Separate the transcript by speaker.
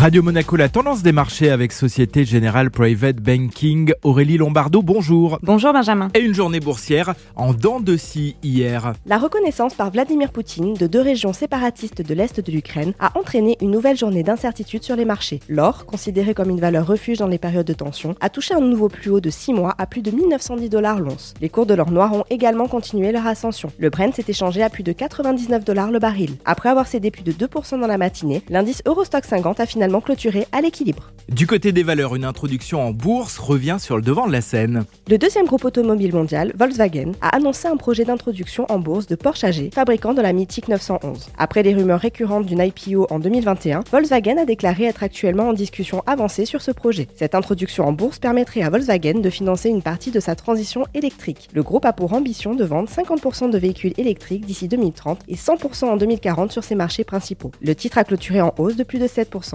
Speaker 1: Radio Monaco, la tendance des marchés avec Société Générale Private Banking. Aurélie Lombardo, bonjour.
Speaker 2: Bonjour Benjamin.
Speaker 1: Et une journée boursière en dents de scie hier.
Speaker 3: La reconnaissance par Vladimir Poutine de deux régions séparatistes de l'Est de l'Ukraine a entraîné une nouvelle journée d'incertitude sur les marchés. L'or, considéré comme une valeur refuge dans les périodes de tension, a touché un nouveau plus haut de 6 mois à plus de 1910 dollars l'once. Les cours de l'or noir ont également continué leur ascension. Le Brent s'est échangé à plus de 99 dollars le baril. Après avoir cédé plus de 2% dans la matinée, l'indice Eurostock 50 a finalement clôturé à l'équilibre.
Speaker 1: Du côté des valeurs, une introduction en bourse revient sur le devant de la scène.
Speaker 3: Le deuxième groupe automobile mondial, Volkswagen, a annoncé un projet d'introduction en bourse de Porsche AG, fabricant de la mythique 911. Après les rumeurs récurrentes d'une IPO en 2021, Volkswagen a déclaré être actuellement en discussion avancée sur ce projet. Cette introduction en bourse permettrait à Volkswagen de financer une partie de sa transition électrique. Le groupe a pour ambition de vendre 50% de véhicules électriques d'ici 2030 et 100% en 2040 sur ses marchés principaux. Le titre a clôturé en hausse de plus de 7%.